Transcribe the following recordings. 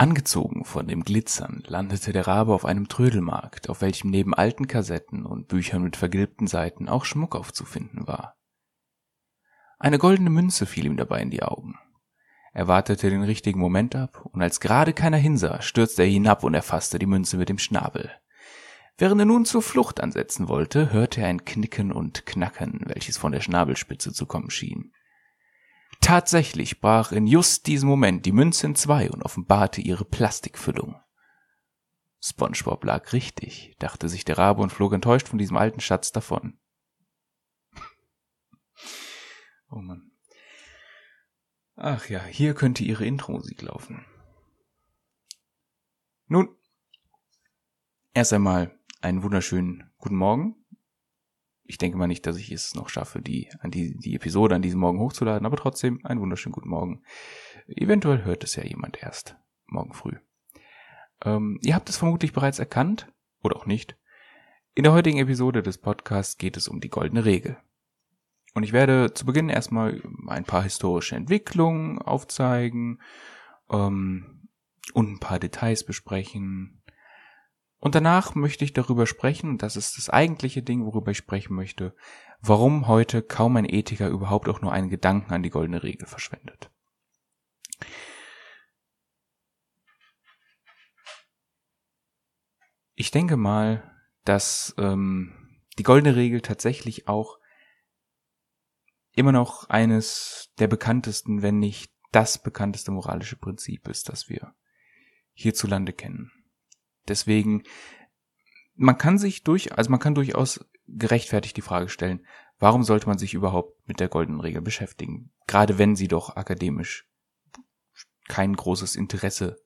Angezogen von dem Glitzern landete der Rabe auf einem Trödelmarkt, auf welchem neben alten Kassetten und Büchern mit vergilbten Seiten auch Schmuck aufzufinden war. Eine goldene Münze fiel ihm dabei in die Augen. Er wartete den richtigen Moment ab, und als gerade keiner hinsah, stürzte er hinab und erfasste die Münze mit dem Schnabel. Während er nun zur Flucht ansetzen wollte, hörte er ein Knicken und Knacken, welches von der Schnabelspitze zu kommen schien. Tatsächlich brach in just diesem Moment die Münze in zwei und offenbarte ihre Plastikfüllung. SpongeBob lag richtig, dachte sich der Rabe und flog enttäuscht von diesem alten Schatz davon. oh Mann. Ach ja, hier könnte ihre Intro-Musik laufen. Nun, erst einmal einen wunderschönen guten Morgen ich denke mal nicht, dass ich es noch schaffe, die, an die, die Episode an diesem Morgen hochzuladen, aber trotzdem einen wunderschönen guten Morgen. Eventuell hört es ja jemand erst morgen früh. Ähm, ihr habt es vermutlich bereits erkannt, oder auch nicht. In der heutigen Episode des Podcasts geht es um die goldene Regel. Und ich werde zu Beginn erstmal ein paar historische Entwicklungen aufzeigen ähm, und ein paar Details besprechen, und danach möchte ich darüber sprechen, das ist das eigentliche Ding, worüber ich sprechen möchte, warum heute kaum ein Ethiker überhaupt auch nur einen Gedanken an die goldene Regel verschwendet. Ich denke mal, dass ähm, die goldene Regel tatsächlich auch immer noch eines der bekanntesten, wenn nicht das bekannteste moralische Prinzip ist, das wir hierzulande kennen. Deswegen, man kann sich durch, also man kann durchaus gerechtfertigt die Frage stellen, warum sollte man sich überhaupt mit der goldenen Regel beschäftigen? Gerade wenn sie doch akademisch kein großes Interesse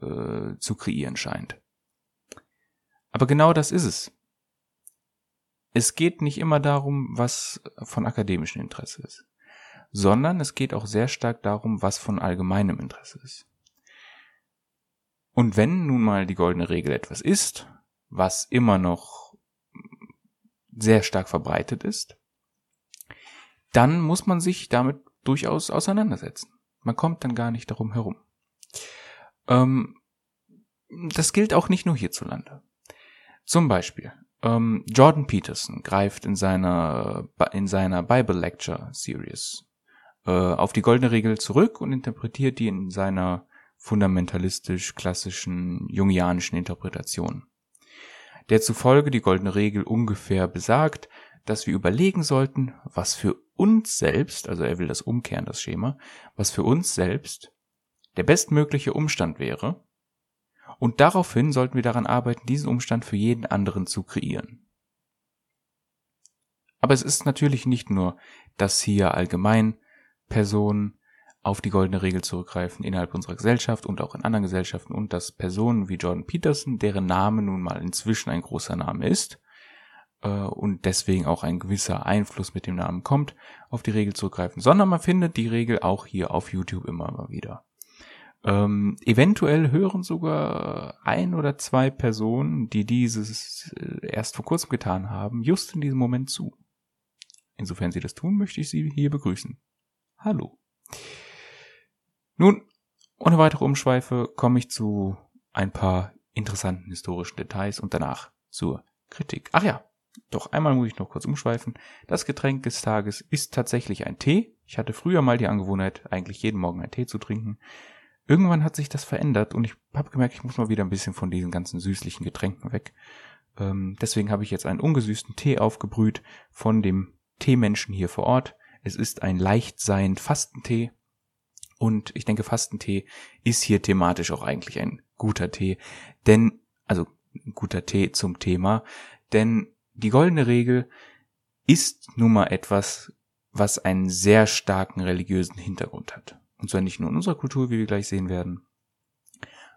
äh, zu kreieren scheint. Aber genau das ist es. Es geht nicht immer darum, was von akademischem Interesse ist, sondern es geht auch sehr stark darum, was von allgemeinem Interesse ist. Und wenn nun mal die goldene Regel etwas ist, was immer noch sehr stark verbreitet ist, dann muss man sich damit durchaus auseinandersetzen. Man kommt dann gar nicht darum herum. Ähm, das gilt auch nicht nur hierzulande. Zum Beispiel, ähm, Jordan Peterson greift in seiner, in seiner Bible Lecture Series äh, auf die goldene Regel zurück und interpretiert die in seiner fundamentalistisch klassischen jungianischen Interpretation, der zufolge die goldene Regel ungefähr besagt, dass wir überlegen sollten, was für uns selbst, also er will das umkehren, das Schema, was für uns selbst der bestmögliche Umstand wäre, und daraufhin sollten wir daran arbeiten, diesen Umstand für jeden anderen zu kreieren. Aber es ist natürlich nicht nur, dass hier allgemein Personen auf die goldene Regel zurückgreifen innerhalb unserer Gesellschaft und auch in anderen Gesellschaften und dass Personen wie Jordan Peterson, deren Name nun mal inzwischen ein großer Name ist äh, und deswegen auch ein gewisser Einfluss mit dem Namen kommt, auf die Regel zurückgreifen, sondern man findet die Regel auch hier auf YouTube immer mal wieder. Ähm, eventuell hören sogar ein oder zwei Personen, die dieses äh, erst vor kurzem getan haben, just in diesem Moment zu. Insofern sie das tun, möchte ich Sie hier begrüßen. Hallo. Nun, ohne weitere Umschweife komme ich zu ein paar interessanten historischen Details und danach zur Kritik. Ach ja, doch einmal muss ich noch kurz umschweifen. Das Getränk des Tages ist tatsächlich ein Tee. Ich hatte früher mal die Angewohnheit, eigentlich jeden Morgen einen Tee zu trinken. Irgendwann hat sich das verändert und ich habe gemerkt, ich muss mal wieder ein bisschen von diesen ganzen süßlichen Getränken weg. Ähm, deswegen habe ich jetzt einen ungesüßten Tee aufgebrüht von dem Teemenschen hier vor Ort. Es ist ein leicht seiend Fastentee und ich denke, Fastentee ist hier thematisch auch eigentlich ein guter Tee, denn, also ein guter Tee zum Thema, denn die goldene Regel ist nun mal etwas, was einen sehr starken religiösen Hintergrund hat. Und zwar nicht nur in unserer Kultur, wie wir gleich sehen werden.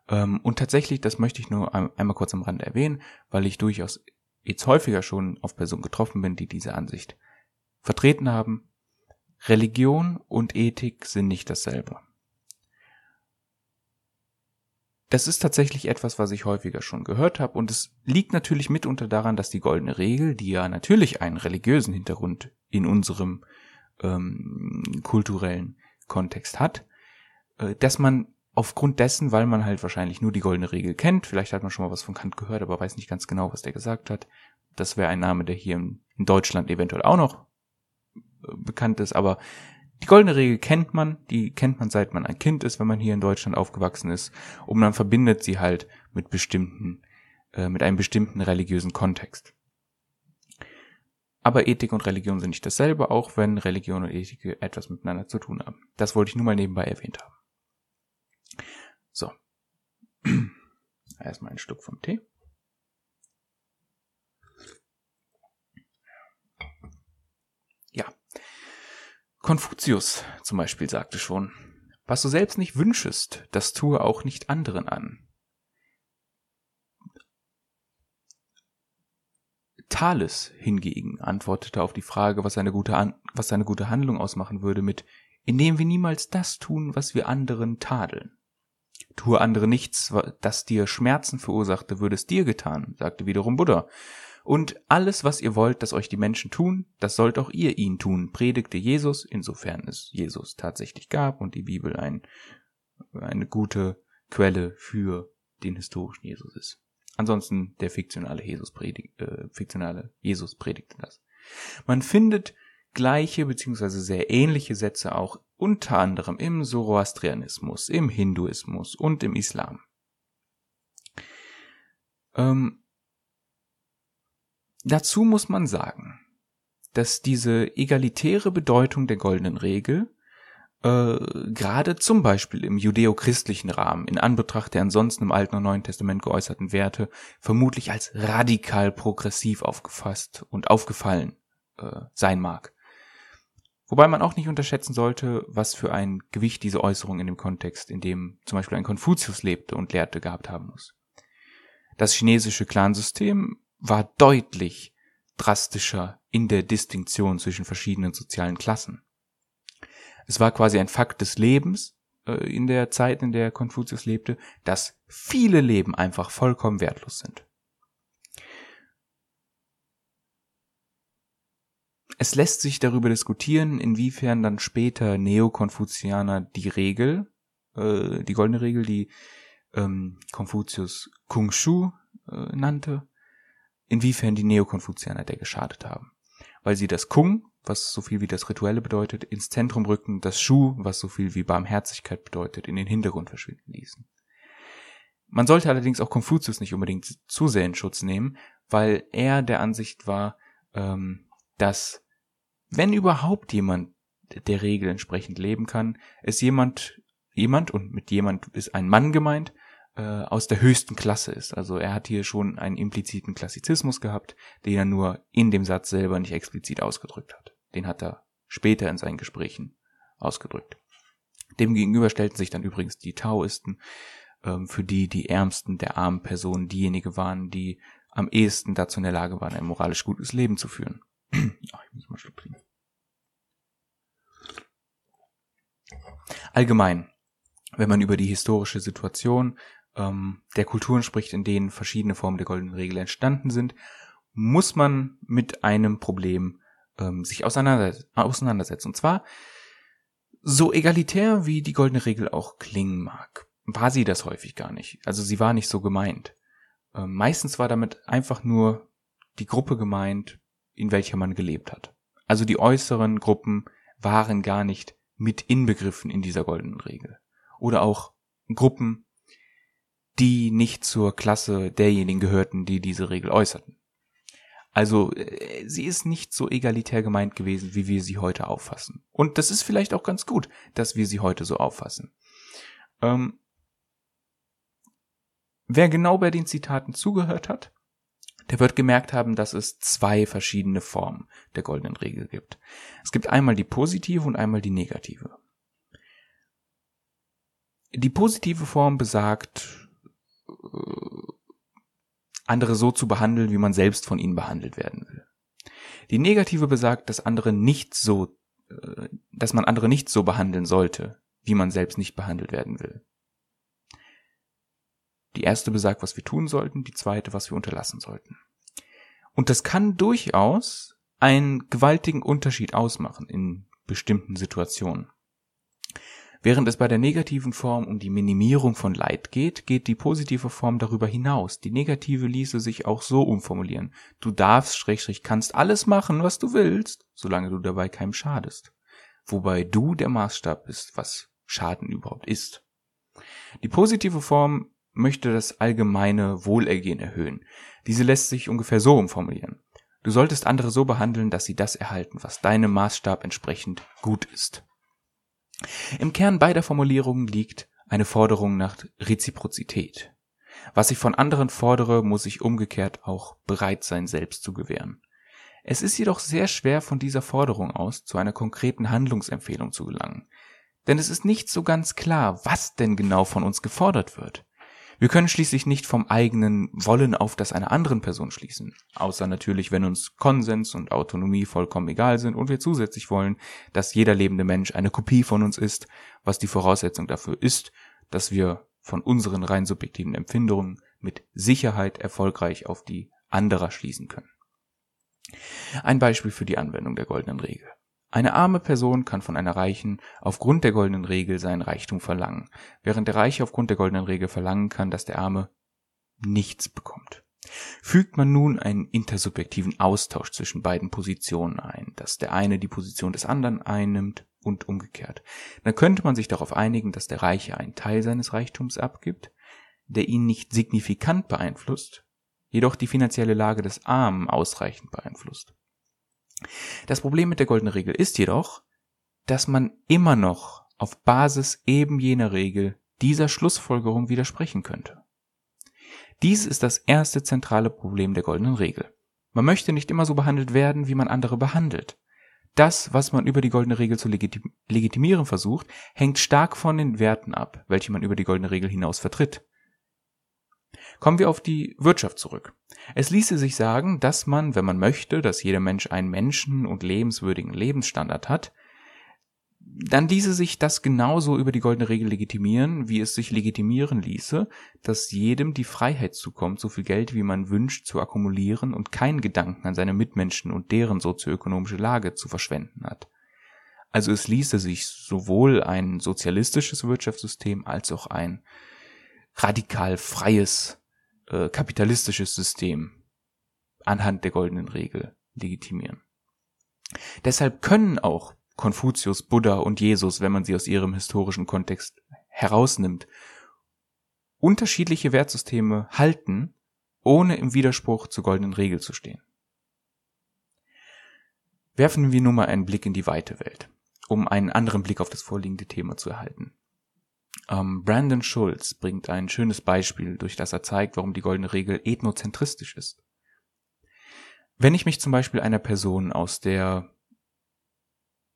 Ähm, und tatsächlich, das möchte ich nur einmal kurz am Rande erwähnen, weil ich durchaus jetzt häufiger schon auf Personen getroffen bin, die diese Ansicht vertreten haben. Religion und Ethik sind nicht dasselbe. Das ist tatsächlich etwas, was ich häufiger schon gehört habe und es liegt natürlich mitunter daran, dass die goldene Regel, die ja natürlich einen religiösen Hintergrund in unserem ähm, kulturellen Kontext hat, äh, dass man aufgrund dessen, weil man halt wahrscheinlich nur die goldene Regel kennt, vielleicht hat man schon mal was von Kant gehört, aber weiß nicht ganz genau, was der gesagt hat. Das wäre ein Name, der hier in Deutschland eventuell auch noch bekannt ist, aber die goldene Regel kennt man, die kennt man seit man ein Kind ist, wenn man hier in Deutschland aufgewachsen ist, und man verbindet sie halt mit bestimmten, äh, mit einem bestimmten religiösen Kontext. Aber Ethik und Religion sind nicht dasselbe, auch wenn Religion und Ethik etwas miteinander zu tun haben. Das wollte ich nur mal nebenbei erwähnt haben. So. Erstmal ein Stück vom Tee. Ja. Konfuzius zum Beispiel sagte schon, was du selbst nicht wünschest, das tue auch nicht anderen an. Thales hingegen antwortete auf die Frage, was eine gute, an was eine gute Handlung ausmachen würde, mit, indem wir niemals das tun, was wir anderen tadeln. Tue andere nichts, das dir Schmerzen verursachte, würde es dir getan, sagte wiederum Buddha. Und alles, was ihr wollt, dass euch die Menschen tun, das sollt auch ihr ihnen tun, predigte Jesus, insofern es Jesus tatsächlich gab und die Bibel ein, eine gute Quelle für den historischen Jesus ist. Ansonsten der fiktionale Jesus, predigt, äh, fiktionale Jesus predigte das. Man findet gleiche beziehungsweise sehr ähnliche Sätze auch unter anderem im Zoroastrianismus, im Hinduismus und im Islam. Ähm, dazu muss man sagen, dass diese egalitäre Bedeutung der goldenen Regel äh, gerade zum Beispiel im judeo-christlichen Rahmen in Anbetracht der ansonsten im Alten und Neuen Testament geäußerten Werte vermutlich als radikal progressiv aufgefasst und aufgefallen äh, sein mag. Wobei man auch nicht unterschätzen sollte, was für ein Gewicht diese Äußerung in dem Kontext, in dem zum Beispiel ein Konfuzius lebte und lehrte, gehabt haben muss. Das chinesische Clansystem war deutlich drastischer in der Distinktion zwischen verschiedenen sozialen Klassen. Es war quasi ein Fakt des Lebens äh, in der Zeit, in der Konfuzius lebte, dass viele Leben einfach vollkommen wertlos sind. Es lässt sich darüber diskutieren, inwiefern dann später Neokonfuzianer die Regel, äh, die goldene Regel, die ähm, Konfuzius Kung Shu äh, nannte, inwiefern die Neokonfuzianer der geschadet haben. Weil sie das Kung was so viel wie das Rituelle bedeutet, ins Zentrum rücken, das Schuh, was so viel wie Barmherzigkeit bedeutet, in den Hintergrund verschwinden ließen. Man sollte allerdings auch Konfuzius nicht unbedingt zu sehr in Schutz nehmen, weil er der Ansicht war, ähm, dass wenn überhaupt jemand der Regel entsprechend leben kann, es jemand, jemand, und mit jemand ist ein Mann gemeint, äh, aus der höchsten Klasse ist. Also er hat hier schon einen impliziten Klassizismus gehabt, den er nur in dem Satz selber nicht explizit ausgedrückt hat. Den hat er später in seinen Gesprächen ausgedrückt. Demgegenüber stellten sich dann übrigens die Taoisten, ähm, für die die Ärmsten der armen Personen diejenigen waren, die am ehesten dazu in der Lage waren, ein moralisch gutes Leben zu führen. Ach, ich muss mal Schluck trinken. Allgemein, wenn man über die historische Situation ähm, der Kulturen spricht, in denen verschiedene Formen der goldenen Regel entstanden sind, muss man mit einem Problem ähm, sich auseinandersetzen. Und zwar, so egalitär wie die goldene Regel auch klingen mag, war sie das häufig gar nicht. Also sie war nicht so gemeint. Ähm, meistens war damit einfach nur die Gruppe gemeint, in welcher man gelebt hat. Also die äußeren Gruppen waren gar nicht mit inbegriffen in dieser goldenen Regel. Oder auch Gruppen, die nicht zur Klasse derjenigen gehörten, die diese Regel äußerten. Also äh, sie ist nicht so egalitär gemeint gewesen, wie wir sie heute auffassen. Und das ist vielleicht auch ganz gut, dass wir sie heute so auffassen. Ähm, wer genau bei den Zitaten zugehört hat, der wird gemerkt haben, dass es zwei verschiedene Formen der goldenen Regel gibt. Es gibt einmal die positive und einmal die negative. Die positive Form besagt, andere so zu behandeln, wie man selbst von ihnen behandelt werden will. Die negative besagt, dass andere nicht so, äh, dass man andere nicht so behandeln sollte, wie man selbst nicht behandelt werden will. Die erste besagt, was wir tun sollten, die zweite, was wir unterlassen sollten. Und das kann durchaus einen gewaltigen Unterschied ausmachen in bestimmten Situationen. Während es bei der negativen Form um die Minimierung von Leid geht, geht die positive Form darüber hinaus. Die negative ließe sich auch so umformulieren. Du darfst, schrägstrich, kannst alles machen, was du willst, solange du dabei keinem schadest. Wobei du der Maßstab bist, was Schaden überhaupt ist. Die positive Form möchte das allgemeine Wohlergehen erhöhen. Diese lässt sich ungefähr so umformulieren. Du solltest andere so behandeln, dass sie das erhalten, was deinem Maßstab entsprechend gut ist. Im Kern beider Formulierungen liegt eine Forderung nach Reziprozität. Was ich von anderen fordere, muss ich umgekehrt auch bereit sein, selbst zu gewähren. Es ist jedoch sehr schwer, von dieser Forderung aus zu einer konkreten Handlungsempfehlung zu gelangen. Denn es ist nicht so ganz klar, was denn genau von uns gefordert wird. Wir können schließlich nicht vom eigenen Wollen auf das einer anderen Person schließen, außer natürlich, wenn uns Konsens und Autonomie vollkommen egal sind und wir zusätzlich wollen, dass jeder lebende Mensch eine Kopie von uns ist, was die Voraussetzung dafür ist, dass wir von unseren rein subjektiven Empfindungen mit Sicherheit erfolgreich auf die anderer schließen können. Ein Beispiel für die Anwendung der goldenen Regel. Eine arme Person kann von einer Reichen aufgrund der goldenen Regel seinen Reichtum verlangen, während der Reiche aufgrund der goldenen Regel verlangen kann, dass der Arme nichts bekommt. Fügt man nun einen intersubjektiven Austausch zwischen beiden Positionen ein, dass der eine die Position des anderen einnimmt und umgekehrt, dann könnte man sich darauf einigen, dass der Reiche einen Teil seines Reichtums abgibt, der ihn nicht signifikant beeinflusst, jedoch die finanzielle Lage des Armen ausreichend beeinflusst. Das Problem mit der goldenen Regel ist jedoch, dass man immer noch auf Basis eben jener Regel dieser Schlussfolgerung widersprechen könnte. Dies ist das erste zentrale Problem der goldenen Regel. Man möchte nicht immer so behandelt werden, wie man andere behandelt. Das, was man über die goldene Regel zu legitim legitimieren versucht, hängt stark von den Werten ab, welche man über die goldene Regel hinaus vertritt. Kommen wir auf die Wirtschaft zurück. Es ließe sich sagen, dass man, wenn man möchte, dass jeder Mensch einen menschen- und lebenswürdigen Lebensstandard hat, dann ließe sich das genauso über die goldene Regel legitimieren, wie es sich legitimieren ließe, dass jedem die Freiheit zukommt, so viel Geld wie man wünscht zu akkumulieren und keinen Gedanken an seine Mitmenschen und deren sozioökonomische Lage zu verschwenden hat. Also es ließe sich sowohl ein sozialistisches Wirtschaftssystem als auch ein radikal freies äh, kapitalistisches System anhand der goldenen Regel legitimieren. Deshalb können auch Konfuzius, Buddha und Jesus, wenn man sie aus ihrem historischen Kontext herausnimmt, unterschiedliche Wertsysteme halten, ohne im Widerspruch zur goldenen Regel zu stehen. Werfen wir nun mal einen Blick in die weite Welt, um einen anderen Blick auf das vorliegende Thema zu erhalten. Ähm, Brandon Schulz bringt ein schönes Beispiel, durch das er zeigt, warum die goldene Regel ethnozentristisch ist. Wenn ich mich zum Beispiel einer Person aus der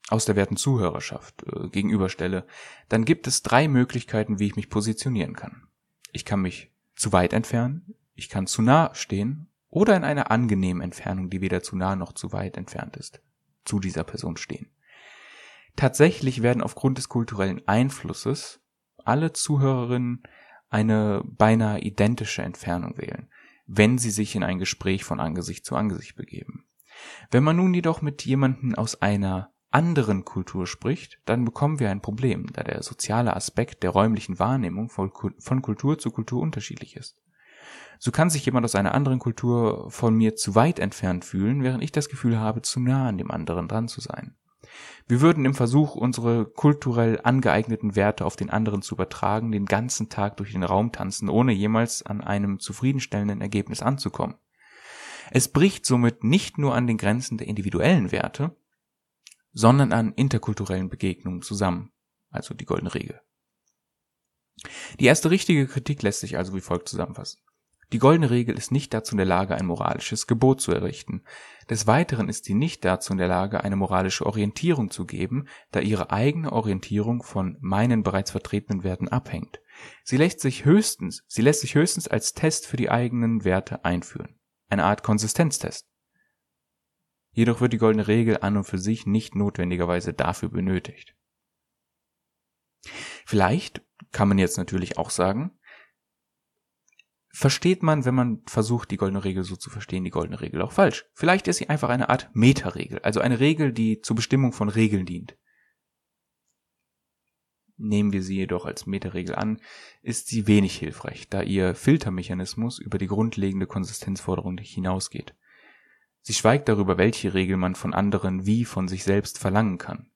aus der werten Zuhörerschaft äh, gegenüberstelle, dann gibt es drei Möglichkeiten, wie ich mich positionieren kann. Ich kann mich zu weit entfernen, ich kann zu nah stehen oder in einer angenehmen Entfernung, die weder zu nah noch zu weit entfernt ist, zu dieser Person stehen. Tatsächlich werden aufgrund des kulturellen Einflusses alle Zuhörerinnen eine beinahe identische Entfernung wählen, wenn sie sich in ein Gespräch von Angesicht zu Angesicht begeben. Wenn man nun jedoch mit jemandem aus einer anderen Kultur spricht, dann bekommen wir ein Problem, da der soziale Aspekt der räumlichen Wahrnehmung von Kultur zu Kultur unterschiedlich ist. So kann sich jemand aus einer anderen Kultur von mir zu weit entfernt fühlen, während ich das Gefühl habe, zu nah an dem anderen dran zu sein. Wir würden im Versuch, unsere kulturell angeeigneten Werte auf den anderen zu übertragen, den ganzen Tag durch den Raum tanzen, ohne jemals an einem zufriedenstellenden Ergebnis anzukommen. Es bricht somit nicht nur an den Grenzen der individuellen Werte, sondern an interkulturellen Begegnungen zusammen, also die goldene Regel. Die erste richtige Kritik lässt sich also wie folgt zusammenfassen. Die goldene Regel ist nicht dazu in der Lage, ein moralisches Gebot zu errichten. Des Weiteren ist sie nicht dazu in der Lage, eine moralische Orientierung zu geben, da ihre eigene Orientierung von meinen bereits vertretenen Werten abhängt. Sie lässt sich höchstens, sie lässt sich höchstens als Test für die eigenen Werte einführen. Eine Art Konsistenztest. Jedoch wird die goldene Regel an und für sich nicht notwendigerweise dafür benötigt. Vielleicht kann man jetzt natürlich auch sagen, versteht man, wenn man versucht, die goldene Regel so zu verstehen, die goldene Regel auch falsch. Vielleicht ist sie einfach eine Art Metaregel, also eine Regel, die zur Bestimmung von Regeln dient. Nehmen wir sie jedoch als Metaregel an, ist sie wenig hilfreich, da ihr Filtermechanismus über die grundlegende Konsistenzforderung hinausgeht. Sie schweigt darüber, welche Regel man von anderen wie von sich selbst verlangen kann.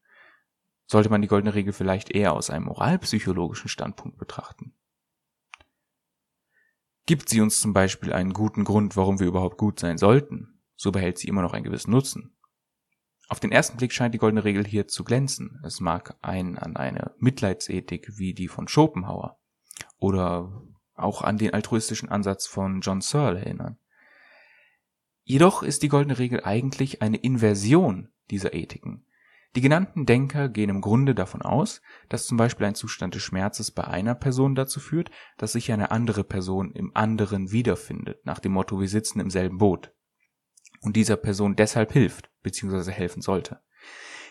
Sollte man die goldene Regel vielleicht eher aus einem moralpsychologischen Standpunkt betrachten? Gibt sie uns zum Beispiel einen guten Grund, warum wir überhaupt gut sein sollten, so behält sie immer noch einen gewissen Nutzen. Auf den ersten Blick scheint die goldene Regel hier zu glänzen. Es mag einen an eine Mitleidsethik wie die von Schopenhauer oder auch an den altruistischen Ansatz von John Searle erinnern. Jedoch ist die goldene Regel eigentlich eine Inversion dieser Ethiken. Die genannten Denker gehen im Grunde davon aus, dass zum Beispiel ein Zustand des Schmerzes bei einer Person dazu führt, dass sich eine andere Person im anderen wiederfindet, nach dem Motto wir sitzen im selben Boot und dieser Person deshalb hilft bzw. helfen sollte.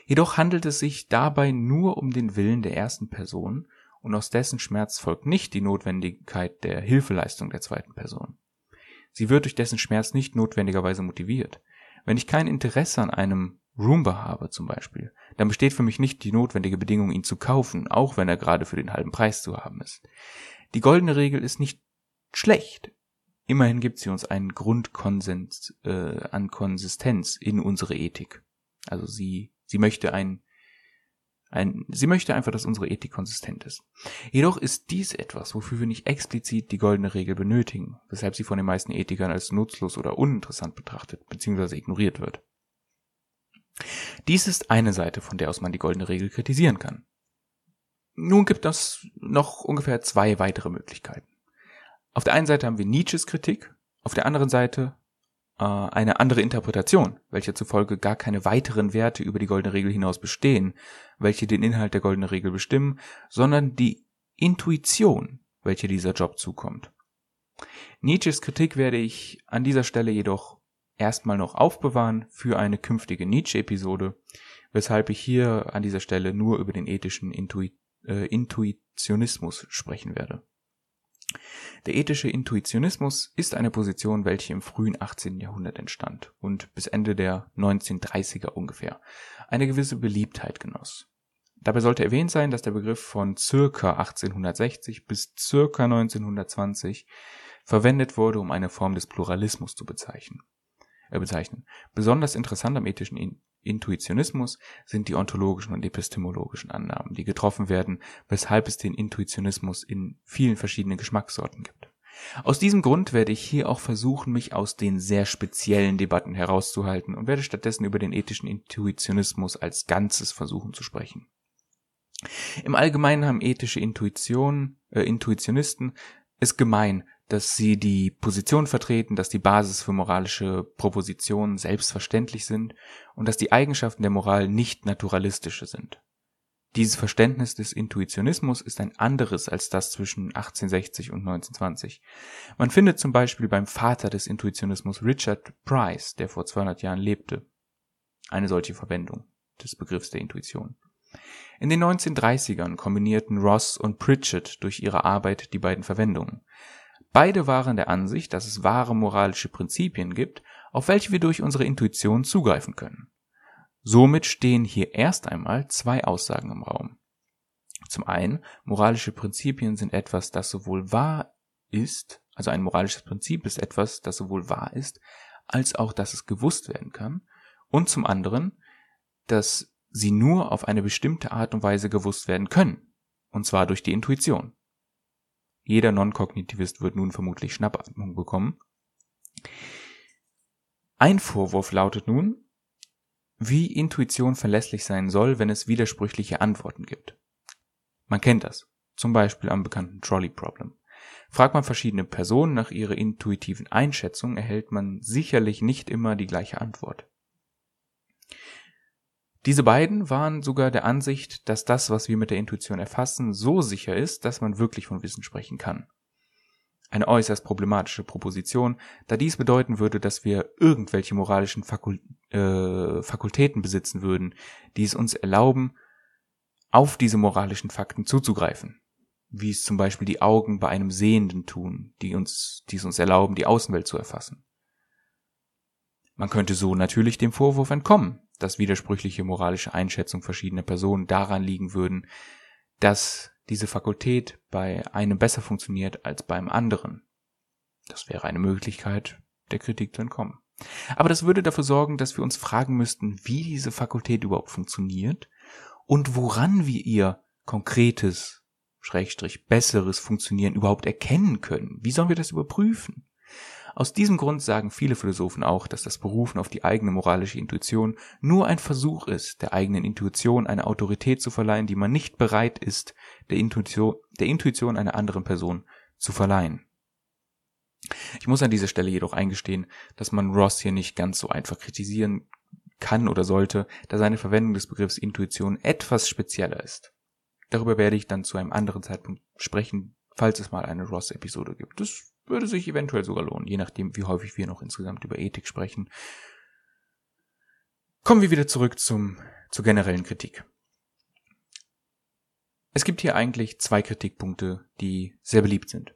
Jedoch handelt es sich dabei nur um den Willen der ersten Person und aus dessen Schmerz folgt nicht die Notwendigkeit der Hilfeleistung der zweiten Person. Sie wird durch dessen Schmerz nicht notwendigerweise motiviert. Wenn ich kein Interesse an einem Roomba habe zum Beispiel, dann besteht für mich nicht die notwendige Bedingung, ihn zu kaufen, auch wenn er gerade für den halben Preis zu haben ist. Die goldene Regel ist nicht schlecht, Immerhin gibt sie uns einen Grundkonsens äh, an Konsistenz in unsere Ethik. Also sie, sie möchte ein, ein, sie möchte einfach, dass unsere Ethik konsistent ist. Jedoch ist dies etwas, wofür wir nicht explizit die goldene Regel benötigen, weshalb sie von den meisten Ethikern als nutzlos oder uninteressant betrachtet bzw. ignoriert wird. Dies ist eine Seite, von der aus man die goldene Regel kritisieren kann. Nun gibt es noch ungefähr zwei weitere Möglichkeiten. Auf der einen Seite haben wir Nietzsches Kritik, auf der anderen Seite äh, eine andere Interpretation, welche zufolge gar keine weiteren Werte über die goldene Regel hinaus bestehen, welche den Inhalt der goldenen Regel bestimmen, sondern die Intuition, welche dieser Job zukommt. Nietzsches Kritik werde ich an dieser Stelle jedoch erstmal noch aufbewahren für eine künftige Nietzsche-Episode, weshalb ich hier an dieser Stelle nur über den ethischen Intui äh, Intuitionismus sprechen werde. Der ethische Intuitionismus ist eine Position, welche im frühen 18. Jahrhundert entstand und bis Ende der 1930er ungefähr eine gewisse Beliebtheit genoss. Dabei sollte erwähnt sein, dass der Begriff von circa 1860 bis circa 1920 verwendet wurde, um eine Form des Pluralismus zu bezeichnen. Äh, bezeichnen. Besonders interessant am ethischen Intuitionismus sind die ontologischen und epistemologischen Annahmen, die getroffen werden, weshalb es den Intuitionismus in vielen verschiedenen Geschmackssorten gibt. Aus diesem Grund werde ich hier auch versuchen, mich aus den sehr speziellen Debatten herauszuhalten und werde stattdessen über den ethischen Intuitionismus als Ganzes versuchen zu sprechen. Im Allgemeinen haben ethische Intuition, äh, Intuitionisten es gemein, dass sie die Position vertreten, dass die Basis für moralische Propositionen selbstverständlich sind und dass die Eigenschaften der Moral nicht naturalistische sind. Dieses Verständnis des Intuitionismus ist ein anderes als das zwischen 1860 und 1920. Man findet zum Beispiel beim Vater des Intuitionismus Richard Price, der vor 200 Jahren lebte, eine solche Verwendung des Begriffs der Intuition. In den 1930ern kombinierten Ross und Pritchett durch ihre Arbeit die beiden Verwendungen. Beide waren der Ansicht, dass es wahre moralische Prinzipien gibt, auf welche wir durch unsere Intuition zugreifen können. Somit stehen hier erst einmal zwei Aussagen im Raum. Zum einen, moralische Prinzipien sind etwas, das sowohl wahr ist, also ein moralisches Prinzip ist etwas, das sowohl wahr ist, als auch, dass es gewusst werden kann. Und zum anderen, dass sie nur auf eine bestimmte Art und Weise gewusst werden können. Und zwar durch die Intuition. Jeder Non-Kognitivist wird nun vermutlich Schnappatmung bekommen. Ein Vorwurf lautet nun, wie Intuition verlässlich sein soll, wenn es widersprüchliche Antworten gibt. Man kennt das, zum Beispiel am bekannten Trolley Problem. Fragt man verschiedene Personen nach ihrer intuitiven Einschätzung, erhält man sicherlich nicht immer die gleiche Antwort. Diese beiden waren sogar der Ansicht, dass das, was wir mit der Intuition erfassen, so sicher ist, dass man wirklich von Wissen sprechen kann. Eine äußerst problematische Proposition, da dies bedeuten würde, dass wir irgendwelche moralischen Fakul äh, Fakultäten besitzen würden, die es uns erlauben, auf diese moralischen Fakten zuzugreifen. Wie es zum Beispiel die Augen bei einem Sehenden tun, die uns, die es uns erlauben, die Außenwelt zu erfassen. Man könnte so natürlich dem Vorwurf entkommen, dass widersprüchliche moralische Einschätzungen verschiedener Personen daran liegen würden, dass diese Fakultät bei einem besser funktioniert als beim anderen. Das wäre eine Möglichkeit, der Kritik zu entkommen. Aber das würde dafür sorgen, dass wir uns fragen müssten, wie diese Fakultät überhaupt funktioniert und woran wir ihr konkretes, schrägstrich besseres Funktionieren überhaupt erkennen können. Wie sollen wir das überprüfen? Aus diesem Grund sagen viele Philosophen auch, dass das Berufen auf die eigene moralische Intuition nur ein Versuch ist, der eigenen Intuition eine Autorität zu verleihen, die man nicht bereit ist, der Intuition, der Intuition einer anderen Person zu verleihen. Ich muss an dieser Stelle jedoch eingestehen, dass man Ross hier nicht ganz so einfach kritisieren kann oder sollte, da seine Verwendung des Begriffs Intuition etwas spezieller ist. Darüber werde ich dann zu einem anderen Zeitpunkt sprechen, falls es mal eine Ross-Episode gibt. Das würde sich eventuell sogar lohnen, je nachdem, wie häufig wir noch insgesamt über Ethik sprechen. Kommen wir wieder zurück zum, zur generellen Kritik. Es gibt hier eigentlich zwei Kritikpunkte, die sehr beliebt sind.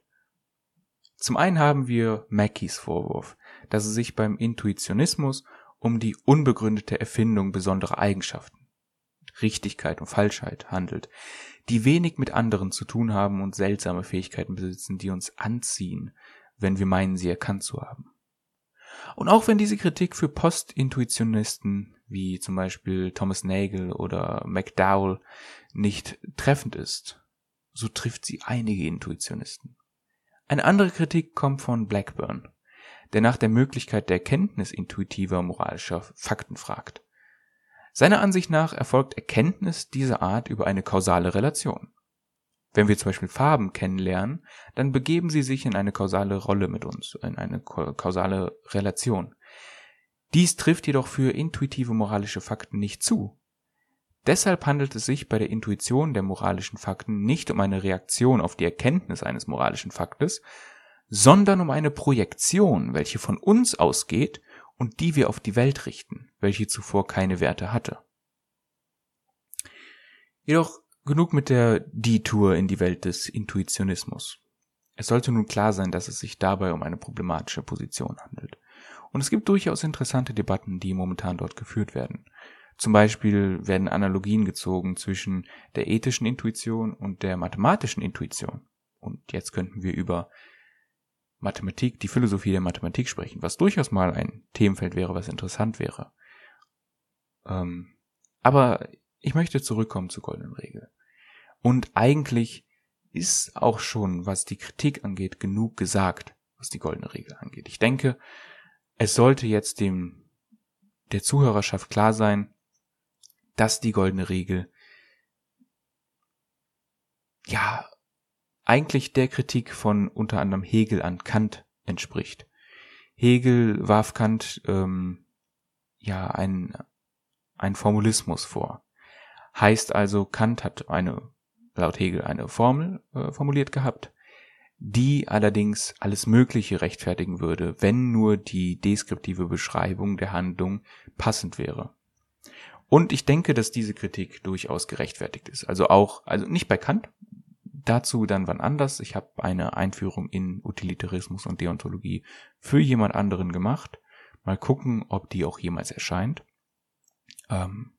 Zum einen haben wir Mackies Vorwurf, dass es sich beim Intuitionismus um die unbegründete Erfindung besonderer Eigenschaften, Richtigkeit und Falschheit handelt, die wenig mit anderen zu tun haben und seltsame Fähigkeiten besitzen, die uns anziehen, wenn wir meinen, sie erkannt zu haben. Und auch wenn diese Kritik für Postintuitionisten wie zum Beispiel Thomas Nagel oder McDowell nicht treffend ist, so trifft sie einige Intuitionisten. Eine andere Kritik kommt von Blackburn, der nach der Möglichkeit der Erkenntnis intuitiver moralischer Fakten fragt. Seiner Ansicht nach erfolgt Erkenntnis dieser Art über eine kausale Relation. Wenn wir zum Beispiel Farben kennenlernen, dann begeben sie sich in eine kausale Rolle mit uns, in eine kausale Relation. Dies trifft jedoch für intuitive moralische Fakten nicht zu, Deshalb handelt es sich bei der Intuition der moralischen Fakten nicht um eine Reaktion auf die Erkenntnis eines moralischen Faktes, sondern um eine Projektion, welche von uns ausgeht und die wir auf die Welt richten, welche zuvor keine Werte hatte. Jedoch genug mit der Detour in die Welt des Intuitionismus. Es sollte nun klar sein, dass es sich dabei um eine problematische Position handelt. Und es gibt durchaus interessante Debatten, die momentan dort geführt werden. Zum Beispiel werden Analogien gezogen zwischen der ethischen Intuition und der mathematischen Intuition. Und jetzt könnten wir über Mathematik, die Philosophie der Mathematik sprechen, was durchaus mal ein Themenfeld wäre, was interessant wäre. Ähm, aber ich möchte zurückkommen zur goldenen Regel. Und eigentlich ist auch schon, was die Kritik angeht, genug gesagt, was die goldene Regel angeht. Ich denke, es sollte jetzt dem der Zuhörerschaft klar sein, dass die goldene Regel ja eigentlich der Kritik von unter anderem Hegel an Kant entspricht. Hegel warf Kant ähm, ja ein, ein Formulismus vor. Heißt also, Kant hat eine, laut Hegel, eine Formel äh, formuliert gehabt, die allerdings alles Mögliche rechtfertigen würde, wenn nur die deskriptive Beschreibung der Handlung passend wäre. Und ich denke, dass diese Kritik durchaus gerechtfertigt ist. Also auch, also nicht bei Kant, dazu dann wann anders. Ich habe eine Einführung in Utilitarismus und Deontologie für jemand anderen gemacht. Mal gucken, ob die auch jemals erscheint. Ähm,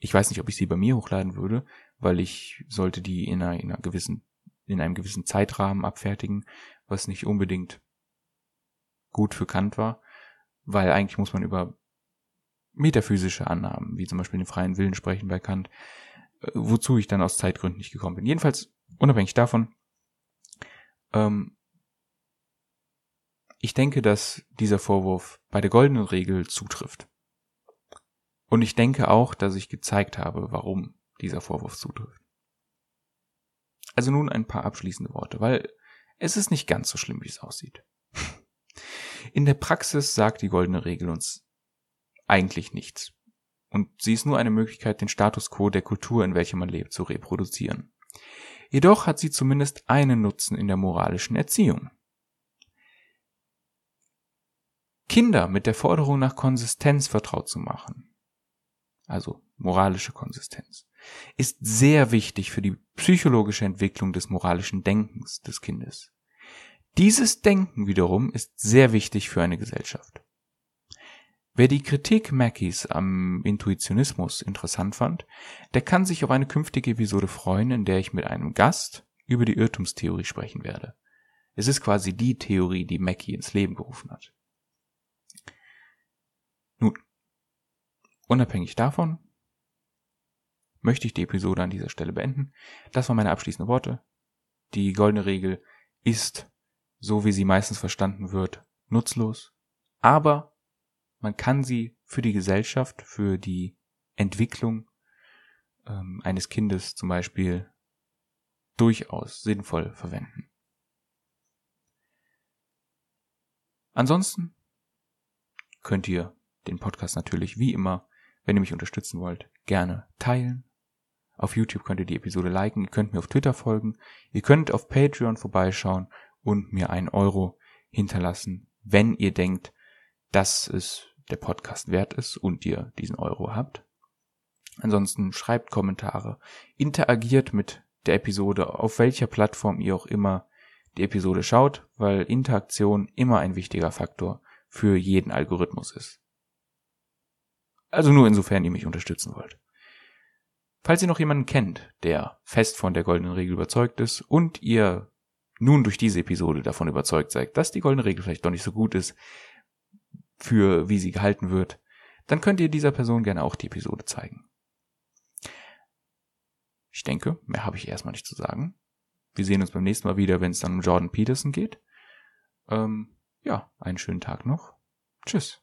ich weiß nicht, ob ich sie bei mir hochladen würde, weil ich sollte die in einer, in einer gewissen, in einem gewissen Zeitrahmen abfertigen, was nicht unbedingt gut für Kant war, weil eigentlich muss man über metaphysische Annahmen, wie zum Beispiel den freien Willen sprechen bei Kant, wozu ich dann aus Zeitgründen nicht gekommen bin. Jedenfalls, unabhängig davon, ähm, ich denke, dass dieser Vorwurf bei der goldenen Regel zutrifft. Und ich denke auch, dass ich gezeigt habe, warum dieser Vorwurf zutrifft. Also nun ein paar abschließende Worte, weil es ist nicht ganz so schlimm, wie es aussieht. In der Praxis sagt die goldene Regel uns eigentlich nichts. Und sie ist nur eine Möglichkeit, den Status quo der Kultur, in welcher man lebt, zu reproduzieren. Jedoch hat sie zumindest einen Nutzen in der moralischen Erziehung. Kinder mit der Forderung nach Konsistenz vertraut zu machen, also moralische Konsistenz, ist sehr wichtig für die psychologische Entwicklung des moralischen Denkens des Kindes. Dieses Denken wiederum ist sehr wichtig für eine Gesellschaft. Wer die Kritik Mackies am Intuitionismus interessant fand, der kann sich auf eine künftige Episode freuen, in der ich mit einem Gast über die Irrtumstheorie sprechen werde. Es ist quasi die Theorie, die Mackie ins Leben gerufen hat. Nun, unabhängig davon möchte ich die Episode an dieser Stelle beenden. Das waren meine abschließenden Worte. Die goldene Regel ist, so wie sie meistens verstanden wird, nutzlos, aber man kann sie für die Gesellschaft, für die Entwicklung ähm, eines Kindes zum Beispiel durchaus sinnvoll verwenden. Ansonsten könnt ihr den Podcast natürlich wie immer, wenn ihr mich unterstützen wollt, gerne teilen. Auf YouTube könnt ihr die Episode liken, ihr könnt mir auf Twitter folgen, ihr könnt auf Patreon vorbeischauen und mir einen Euro hinterlassen, wenn ihr denkt, dass es der Podcast wert ist und ihr diesen Euro habt. Ansonsten schreibt Kommentare, interagiert mit der Episode, auf welcher Plattform ihr auch immer die Episode schaut, weil Interaktion immer ein wichtiger Faktor für jeden Algorithmus ist. Also nur insofern ihr mich unterstützen wollt. Falls ihr noch jemanden kennt, der fest von der goldenen Regel überzeugt ist und ihr nun durch diese Episode davon überzeugt seid, dass die goldene Regel vielleicht doch nicht so gut ist, für wie sie gehalten wird, dann könnt ihr dieser Person gerne auch die Episode zeigen. Ich denke, mehr habe ich erstmal nicht zu sagen. Wir sehen uns beim nächsten Mal wieder, wenn es dann um Jordan Peterson geht. Ähm, ja, einen schönen Tag noch. Tschüss.